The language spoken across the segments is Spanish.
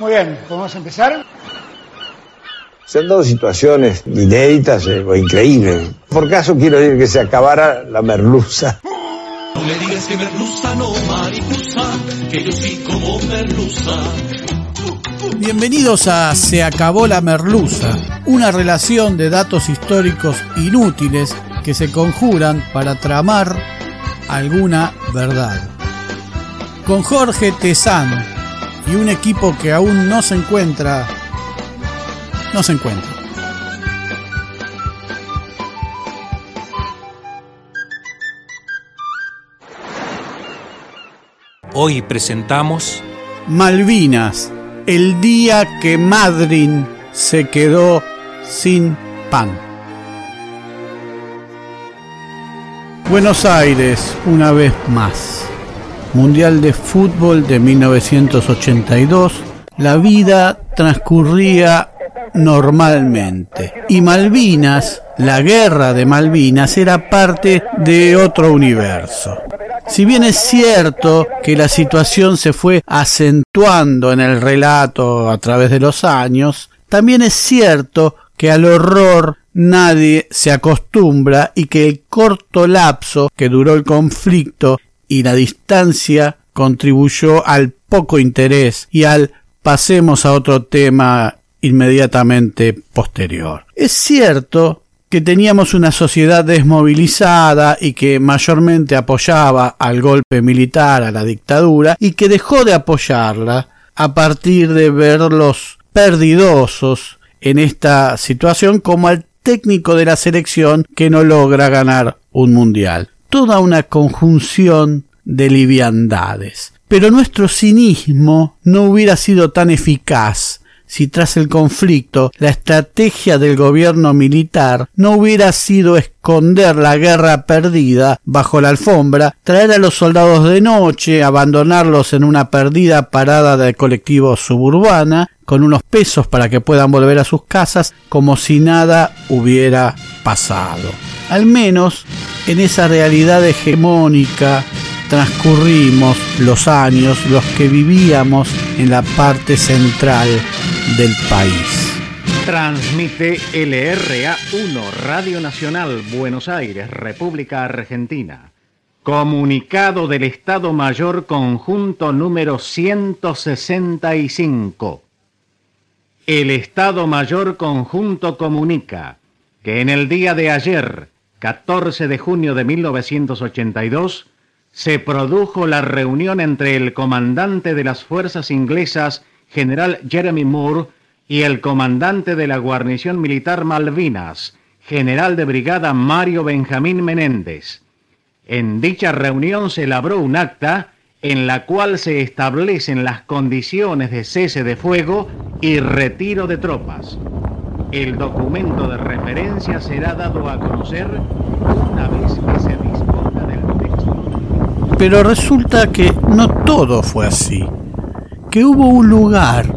Muy bien, ¿podemos empezar? Se han dado situaciones inéditas eh, o increíbles. Por caso quiero decir que se acabara la merluza. No me digas que merluza, no mariposa, que yo sí como merluza. Bienvenidos a Se acabó la merluza, una relación de datos históricos inútiles que se conjuran para tramar alguna verdad. Con Jorge Tezán y un equipo que aún no se encuentra, no se encuentra. Hoy presentamos Malvinas, el día que Madryn se quedó sin pan. Buenos Aires, una vez más. Mundial de Fútbol de 1982. La vida transcurría normalmente. Y Malvinas, la guerra de Malvinas, era parte de otro universo. Si bien es cierto que la situación se fue acentuando en el relato a través de los años, también es cierto que al horror nadie se acostumbra y que el corto lapso que duró el conflicto y la distancia contribuyó al poco interés y al pasemos a otro tema inmediatamente posterior. Es cierto que teníamos una sociedad desmovilizada y que mayormente apoyaba al golpe militar, a la dictadura, y que dejó de apoyarla a partir de verlos perdidosos en esta situación como al técnico de la selección que no logra ganar un mundial. Toda una conjunción de liviandades. Pero nuestro cinismo no hubiera sido tan eficaz si tras el conflicto la estrategia del gobierno militar no hubiera sido esconder la guerra perdida bajo la alfombra, traer a los soldados de noche, abandonarlos en una perdida parada de colectivo suburbana, con unos pesos para que puedan volver a sus casas como si nada hubiera pasado. Al menos en esa realidad hegemónica transcurrimos los años los que vivíamos en la parte central del país. Transmite LRA 1 Radio Nacional Buenos Aires, República Argentina. Comunicado del Estado Mayor Conjunto número 165. El Estado Mayor Conjunto comunica que en el día de ayer, 14 de junio de 1982, se produjo la reunión entre el comandante de las fuerzas inglesas, general Jeremy Moore, y el comandante de la guarnición militar Malvinas, general de brigada Mario Benjamín Menéndez. En dicha reunión se elaboró un acta en la cual se establecen las condiciones de cese de fuego y retiro de tropas. El documento de referencia será dado a conocer una vez que se disponga del texto. Pero resulta que no todo fue así. Que hubo un lugar,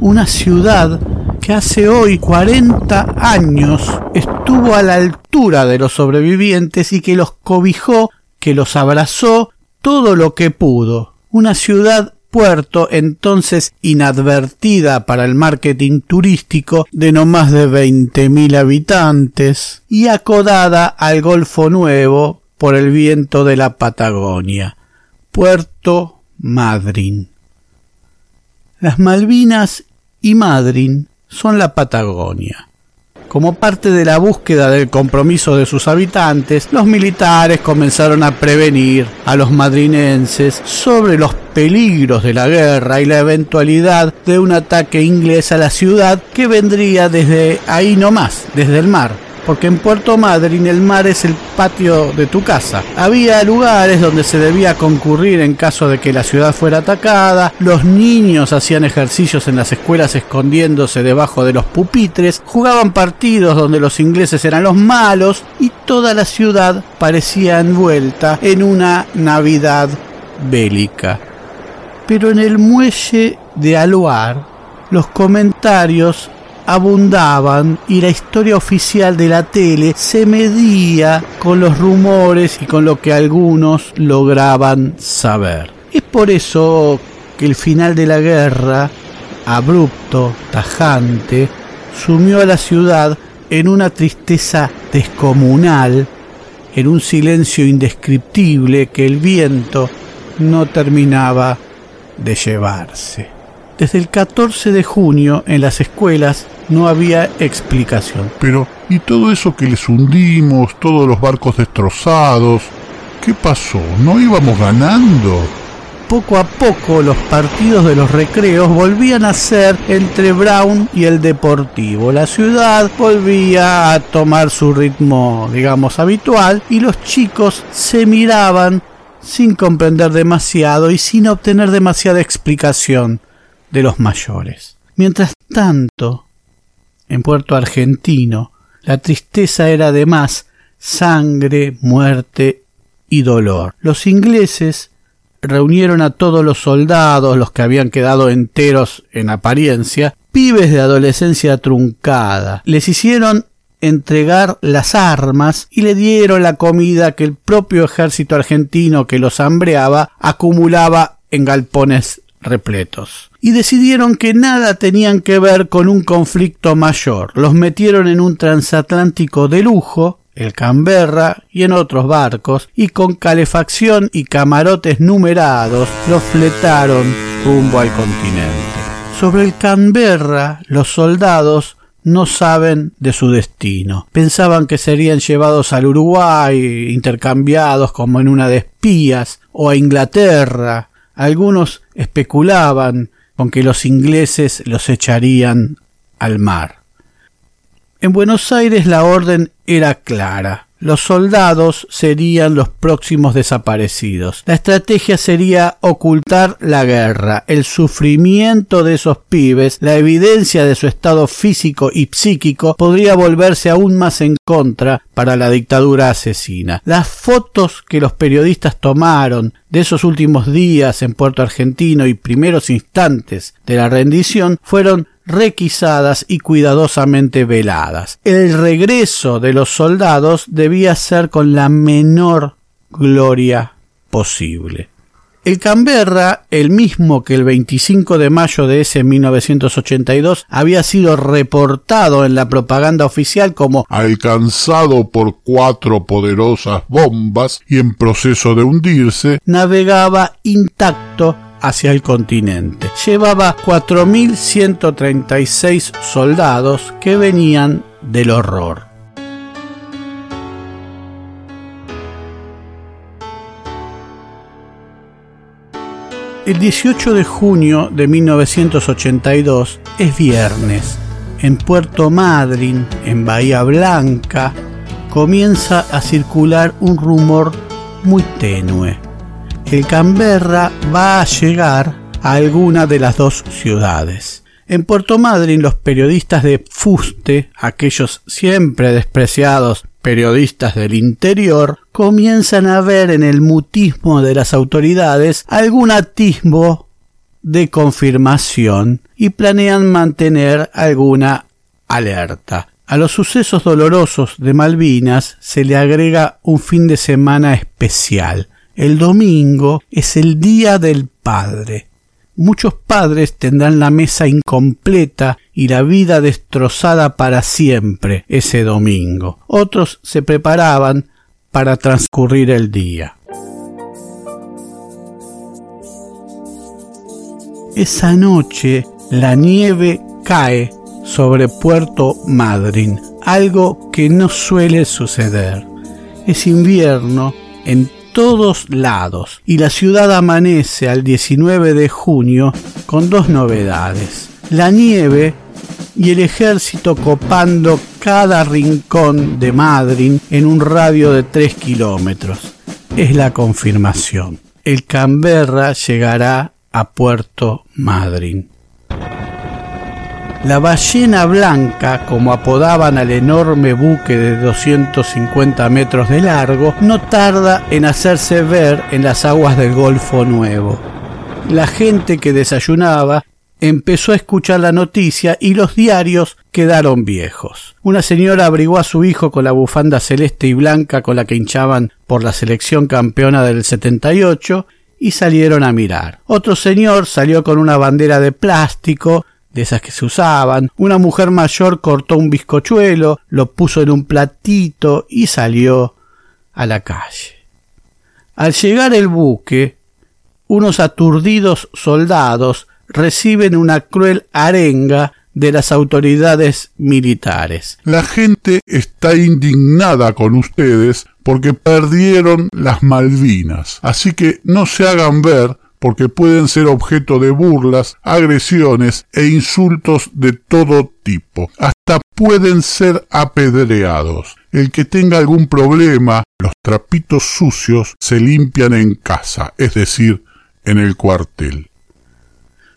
una ciudad que hace hoy 40 años estuvo a la altura de los sobrevivientes y que los cobijó, que los abrazó todo lo que pudo. Una ciudad puerto entonces inadvertida para el marketing turístico de no más de 20.000 habitantes y acodada al Golfo Nuevo por el viento de la Patagonia. Puerto Madryn. Las Malvinas y Madryn son la Patagonia. Como parte de la búsqueda del compromiso de sus habitantes, los militares comenzaron a prevenir a los madrinenses sobre los peligros de la guerra y la eventualidad de un ataque inglés a la ciudad que vendría desde ahí nomás, desde el mar porque en Puerto Madryn el mar es el patio de tu casa. Había lugares donde se debía concurrir en caso de que la ciudad fuera atacada, los niños hacían ejercicios en las escuelas escondiéndose debajo de los pupitres, jugaban partidos donde los ingleses eran los malos y toda la ciudad parecía envuelta en una Navidad bélica. Pero en el muelle de Aluar, los comentarios abundaban y la historia oficial de la tele se medía con los rumores y con lo que algunos lograban saber. Es por eso que el final de la guerra, abrupto, tajante, sumió a la ciudad en una tristeza descomunal, en un silencio indescriptible que el viento no terminaba de llevarse. Desde el 14 de junio en las escuelas no había explicación. Pero, ¿y todo eso que les hundimos, todos los barcos destrozados? ¿Qué pasó? ¿No íbamos ganando? Poco a poco los partidos de los recreos volvían a ser entre Brown y el Deportivo. La ciudad volvía a tomar su ritmo, digamos, habitual y los chicos se miraban sin comprender demasiado y sin obtener demasiada explicación de los mayores. Mientras tanto, en Puerto Argentino, la tristeza era además sangre, muerte y dolor. Los ingleses reunieron a todos los soldados, los que habían quedado enteros en apariencia, pibes de adolescencia truncada. Les hicieron entregar las armas y le dieron la comida que el propio ejército argentino que los hambreaba acumulaba en galpones repletos. Y decidieron que nada tenían que ver con un conflicto mayor. Los metieron en un transatlántico de lujo, el Canberra y en otros barcos, y con calefacción y camarotes numerados los fletaron rumbo al continente. Sobre el Canberra, los soldados no saben de su destino. Pensaban que serían llevados al Uruguay, intercambiados como en una de espías, o a Inglaterra, algunos especulaban con que los ingleses los echarían al mar. En Buenos Aires la orden era clara. Los soldados serían los próximos desaparecidos. La estrategia sería ocultar la guerra, el sufrimiento de esos pibes, la evidencia de su estado físico y psíquico podría volverse aún más en contra para la dictadura asesina. Las fotos que los periodistas tomaron de esos últimos días en Puerto Argentino y primeros instantes de la rendición fueron requisadas y cuidadosamente veladas. El regreso de los soldados debía ser con la menor gloria posible. El Canberra, el mismo que el 25 de mayo de ese 1982 había sido reportado en la propaganda oficial como alcanzado por cuatro poderosas bombas y en proceso de hundirse, navegaba intacto hacia el continente. Llevaba 4.136 soldados que venían del horror. El 18 de junio de 1982 es viernes. En Puerto Madryn, en Bahía Blanca, comienza a circular un rumor muy tenue el Canberra va a llegar a alguna de las dos ciudades. En Puerto Madryn los periodistas de fuste, aquellos siempre despreciados periodistas del interior comienzan a ver en el mutismo de las autoridades algún atisbo de confirmación y planean mantener alguna alerta. A los sucesos dolorosos de Malvinas se le agrega un fin de semana especial. El domingo es el Día del Padre. Muchos padres tendrán la mesa incompleta y la vida destrozada para siempre ese domingo. Otros se preparaban para transcurrir el día. Esa noche la nieve cae sobre Puerto Madryn, algo que no suele suceder. Es invierno en todos lados y la ciudad amanece al 19 de junio con dos novedades. La nieve y el ejército copando cada rincón de Madryn en un radio de 3 kilómetros. Es la confirmación. El Canberra llegará a Puerto Madryn. La ballena blanca, como apodaban al enorme buque de 250 metros de largo, no tarda en hacerse ver en las aguas del Golfo Nuevo. La gente que desayunaba empezó a escuchar la noticia y los diarios quedaron viejos. Una señora abrigó a su hijo con la bufanda celeste y blanca con la que hinchaban por la selección campeona del 78 y salieron a mirar. Otro señor salió con una bandera de plástico de esas que se usaban. Una mujer mayor cortó un bizcochuelo, lo puso en un platito y salió a la calle. Al llegar el buque, unos aturdidos soldados reciben una cruel arenga de las autoridades militares. La gente está indignada con ustedes porque perdieron las Malvinas, así que no se hagan ver porque pueden ser objeto de burlas, agresiones e insultos de todo tipo. Hasta pueden ser apedreados. El que tenga algún problema, los trapitos sucios se limpian en casa, es decir, en el cuartel.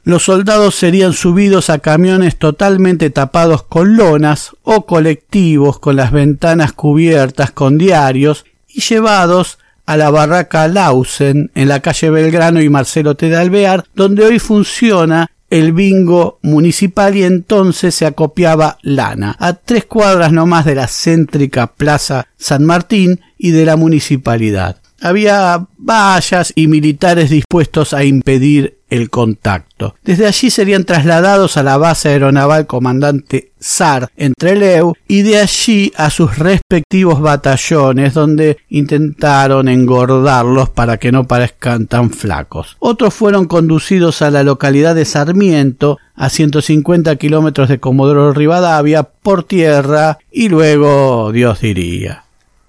Los soldados serían subidos a camiones totalmente tapados con lonas o colectivos con las ventanas cubiertas con diarios y llevados a la barraca Lausen en la calle Belgrano y Marcelo T. de Alvear, donde hoy funciona el bingo municipal y entonces se acopiaba lana, a tres cuadras nomás de la céntrica Plaza San Martín y de la municipalidad. Había vallas y militares dispuestos a impedir el contacto. Desde allí serían trasladados a la base aeronaval comandante SAR en Trelew y de allí a sus respectivos batallones donde intentaron engordarlos para que no parezcan tan flacos. Otros fueron conducidos a la localidad de Sarmiento a 150 kilómetros de Comodoro Rivadavia por tierra y luego Dios diría.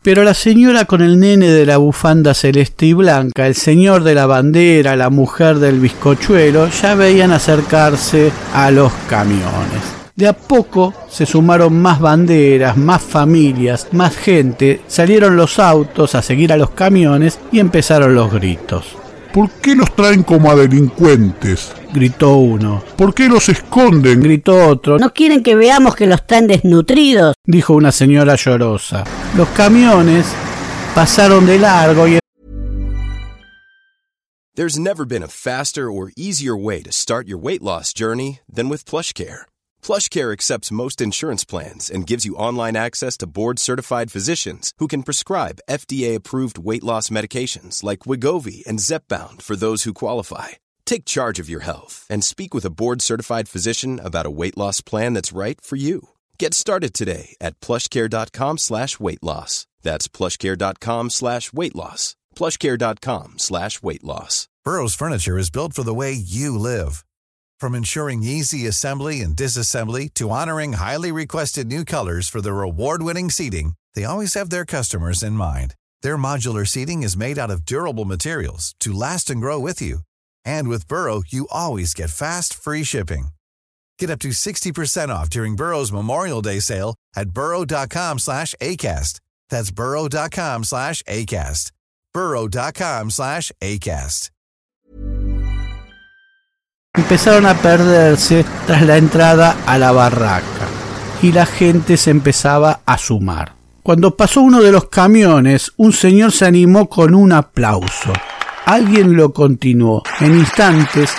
Pero la señora con el nene de la bufanda celeste y blanca, el señor de la bandera, la mujer del bizcochuelo, ya veían acercarse a los camiones. De a poco se sumaron más banderas, más familias, más gente, salieron los autos a seguir a los camiones y empezaron los gritos. ¿Por qué los traen como a delincuentes? Gritó uno. ¿Por qué los esconden? gritó otro. ¿No quieren que veamos que los traen desnutridos? dijo una señora llorosa. Los camiones pasaron de largo y There's never been a faster or easier way to start your weight loss journey than with PlushCare. PlushCare accepts most insurance plans and gives you online access to board-certified physicians who can prescribe FDA-approved weight loss medications like Wigovi and Zepbound for those who qualify. Take charge of your health and speak with a board-certified physician about a weight loss plan that's right for you. Get started today at plushcare.com slash weight loss. That's plushcare.com slash weight loss. plushcare.com slash weight loss. Burrow's furniture is built for the way you live. From ensuring easy assembly and disassembly to honoring highly requested new colors for their award-winning seating, they always have their customers in mind. Their modular seating is made out of durable materials to last and grow with you. And with Burrow, you always get fast, free shipping. Get up to 60% off during Burrow's Memorial Day sale at burrow.com slash ACAST. That's burrow.com slash ACAST. burrow.com slash ACAST. empezaron a perderse tras la entrada a la barraca y la gente se empezaba a sumar. Cuando pasó uno de los camiones, un señor se animó con un aplauso. Alguien lo continuó. En instantes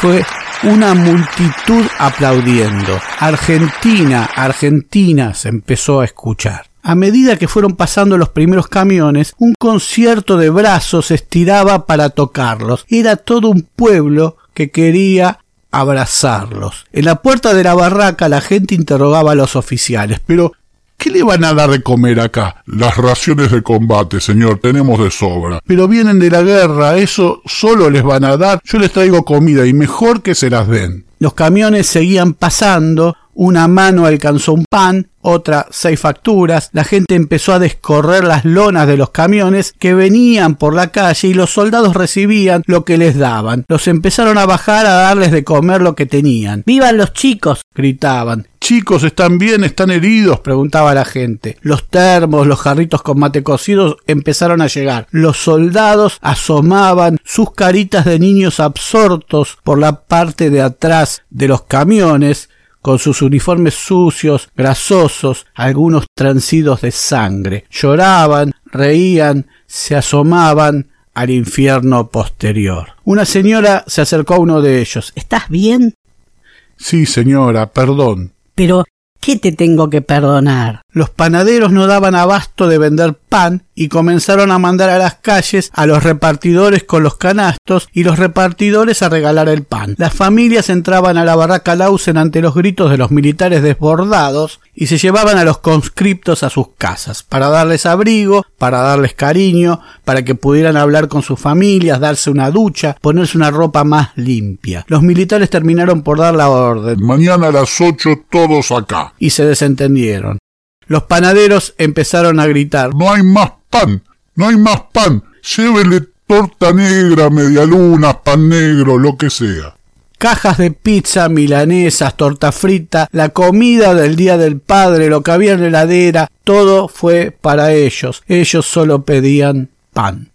fue una multitud aplaudiendo. Argentina, Argentina se empezó a escuchar. A medida que fueron pasando los primeros camiones, un concierto de brazos se estiraba para tocarlos. Era todo un pueblo que quería abrazarlos. En la puerta de la barraca la gente interrogaba a los oficiales, pero ¿Qué le van a dar de comer acá? Las raciones de combate, señor, tenemos de sobra. Pero vienen de la guerra, eso solo les van a dar. Yo les traigo comida y mejor que se las den. Los camiones seguían pasando, una mano alcanzó un pan, otra seis facturas, la gente empezó a descorrer las lonas de los camiones que venían por la calle y los soldados recibían lo que les daban. Los empezaron a bajar a darles de comer lo que tenían. ¡Vivan los chicos! gritaban. Chicos, ¿están bien? ¿Están heridos? preguntaba la gente. Los termos, los jarritos con mate cocidos empezaron a llegar. Los soldados asomaban sus caritas de niños absortos por la parte de atrás de los camiones, con sus uniformes sucios, grasosos, algunos transidos de sangre. Lloraban, reían, se asomaban al infierno posterior. Una señora se acercó a uno de ellos. ¿Estás bien? Sí, señora, perdón. Pero, ¿qué te tengo que perdonar? Los panaderos no daban abasto de vender pan y comenzaron a mandar a las calles a los repartidores con los canastos y los repartidores a regalar el pan. Las familias entraban a la barraca Lausen ante los gritos de los militares desbordados y se llevaban a los conscriptos a sus casas para darles abrigo, para darles cariño, para que pudieran hablar con sus familias, darse una ducha, ponerse una ropa más limpia. Los militares terminaron por dar la orden. Mañana a las ocho todos acá. Y se desentendieron. Los panaderos empezaron a gritar. No hay más pan, no hay más pan. Llévele torta negra, media luna, pan negro, lo que sea. Cajas de pizza, milanesas, torta frita, la comida del Día del Padre, lo que había en la heladera, todo fue para ellos. Ellos solo pedían pan.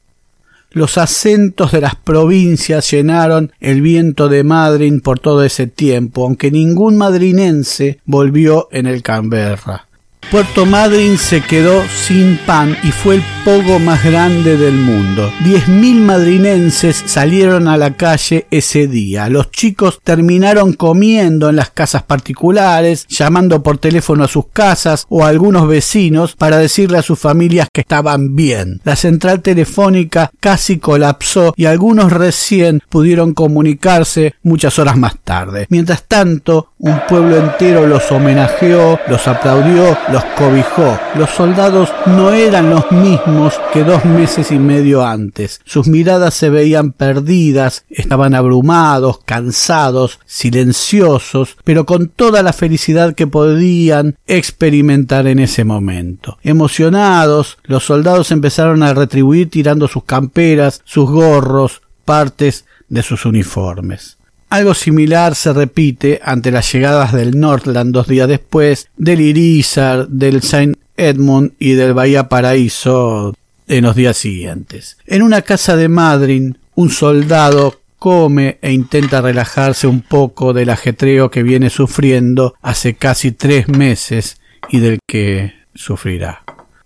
Los acentos de las provincias llenaron el viento de Madrid por todo ese tiempo, aunque ningún madrinense volvió en el Canberra. Puerto Madryn se quedó sin pan y fue el pogo más grande del mundo. Diez mil madrinenses salieron a la calle ese día. Los chicos terminaron comiendo en las casas particulares, llamando por teléfono a sus casas o a algunos vecinos para decirle a sus familias que estaban bien. La central telefónica casi colapsó y algunos recién pudieron comunicarse muchas horas más tarde. Mientras tanto, un pueblo entero los homenajeó, los aplaudió, los cobijó. Los soldados no eran los mismos que dos meses y medio antes. Sus miradas se veían perdidas, estaban abrumados, cansados, silenciosos, pero con toda la felicidad que podían experimentar en ese momento. Emocionados, los soldados empezaron a retribuir tirando sus camperas, sus gorros, partes de sus uniformes. Algo similar se repite ante las llegadas del Northland dos días después, del Irizar, del Saint Edmund y del Bahía Paraíso en los días siguientes. En una casa de Madryn, un soldado come e intenta relajarse un poco del ajetreo que viene sufriendo hace casi tres meses y del que sufrirá.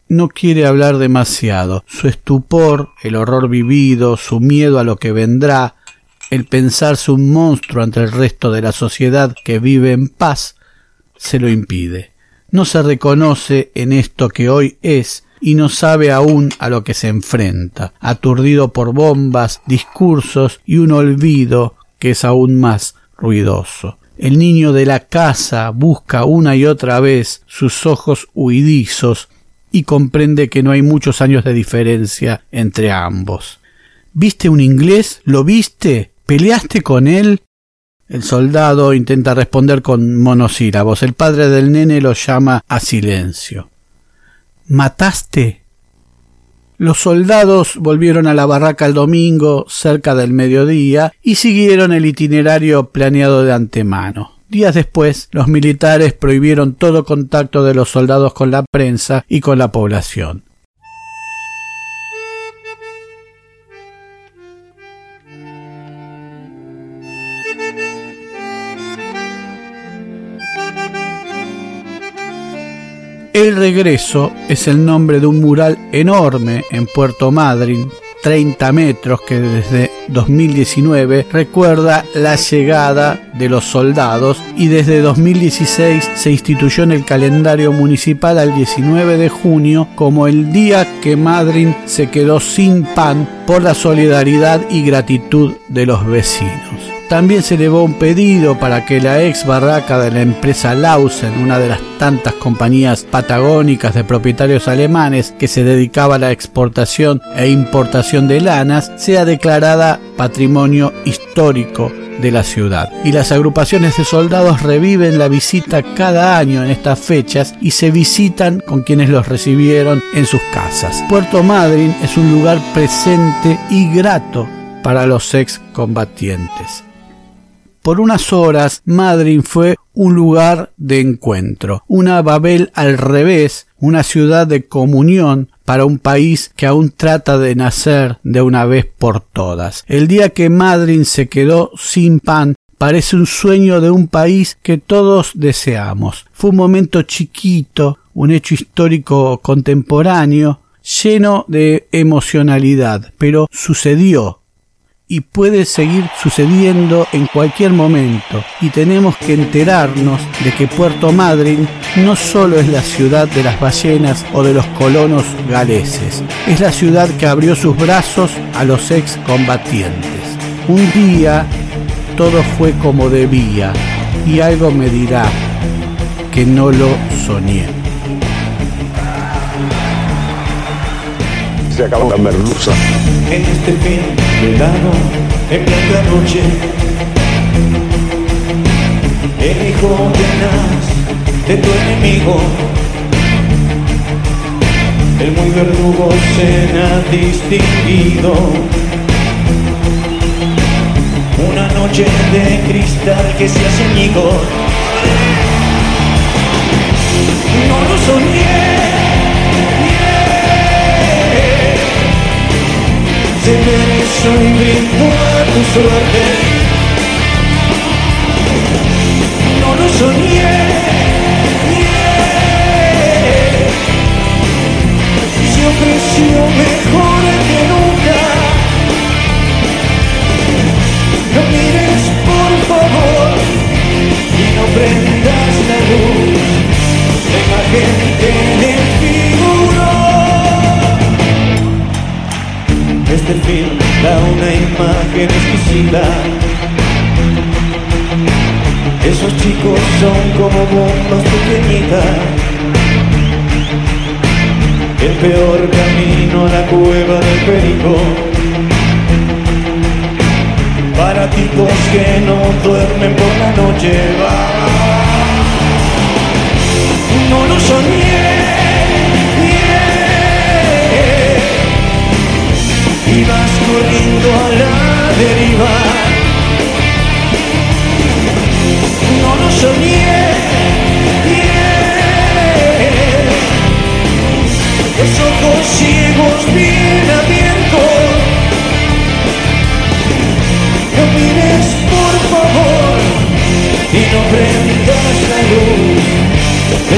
No quiere hablar demasiado. Su estupor, el horror vivido, su miedo a lo que vendrá, el pensarse un monstruo ante el resto de la sociedad que vive en paz, se lo impide. No se reconoce en esto que hoy es y no sabe aún a lo que se enfrenta, aturdido por bombas, discursos y un olvido que es aún más ruidoso. El niño de la casa busca una y otra vez sus ojos huidizos y comprende que no hay muchos años de diferencia entre ambos. ¿Viste un inglés? ¿Lo viste? ¿Peleaste con él? El soldado intenta responder con monosílabos. El padre del nene lo llama a silencio. ¿Mataste? Los soldados volvieron a la barraca el domingo, cerca del mediodía, y siguieron el itinerario planeado de antemano. Días después, los militares prohibieron todo contacto de los soldados con la prensa y con la población. El regreso es el nombre de un mural enorme en Puerto Madryn 30 metros que desde 2019 recuerda la llegada de los soldados y desde 2016 se instituyó en el calendario municipal al 19 de junio como el día que Madryn se quedó sin pan por la solidaridad y gratitud de los vecinos. También se elevó un pedido para que la ex barraca de la empresa Lausen, una de las tantas compañías patagónicas de propietarios alemanes que se dedicaba a la exportación e importación de lanas, sea declarada patrimonio histórico de la ciudad. Y las agrupaciones de soldados reviven la visita cada año en estas fechas y se visitan con quienes los recibieron en sus casas. Puerto Madryn es un lugar presente y grato para los excombatientes. Por unas horas, Madrid fue un lugar de encuentro, una Babel al revés, una ciudad de comunión para un país que aún trata de nacer de una vez por todas. El día que Madrid se quedó sin pan parece un sueño de un país que todos deseamos. Fue un momento chiquito, un hecho histórico contemporáneo, lleno de emocionalidad, pero sucedió y puede seguir sucediendo en cualquier momento y tenemos que enterarnos de que Puerto Madryn no solo es la ciudad de las ballenas o de los colonos galeses, es la ciudad que abrió sus brazos a los excombatientes. Un día todo fue como debía y algo me dirá que no lo soñé. Se acabó la merluza. En este fin de verano, en plena noche, el hijo tenaz de tu enemigo, el muy verdugo se ha distinguido. Una noche de cristal que se hace añigo. Hizo y brindo a tu suerte. No lo soñé. Y vas corriendo a la deriva. No lo soñé. bien. Los ojos ciegos bien abiertos. No mires por favor y no prendas la luz. Te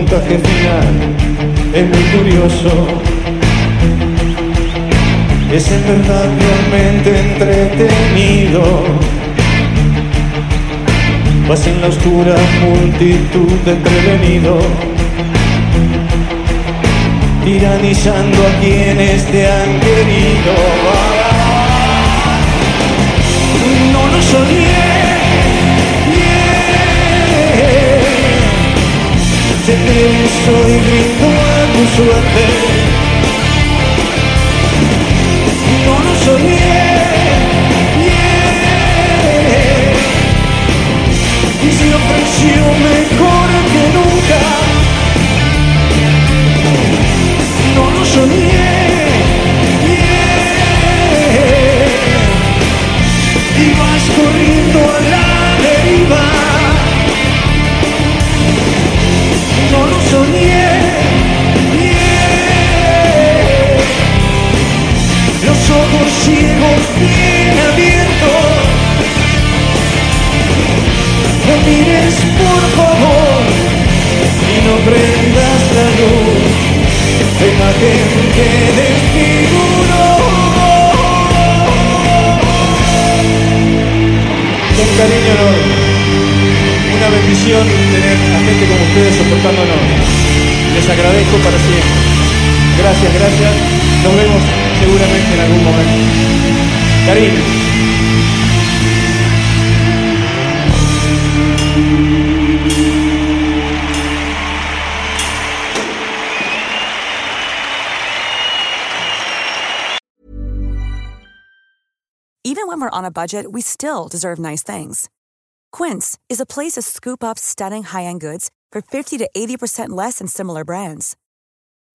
El montaje final es muy curioso. Es en verdad realmente entretenido. Vas en la oscura multitud de prevenidos tiranizando a quienes te han querido. No lo soñé. Se te soy grito a tu suerte. Gracias, gracias. Nos vemos seguramente en algún momento. Even when we're on a budget, we still deserve nice things. Quince is a place to scoop up stunning high-end goods for 50 to 80% less than similar brands.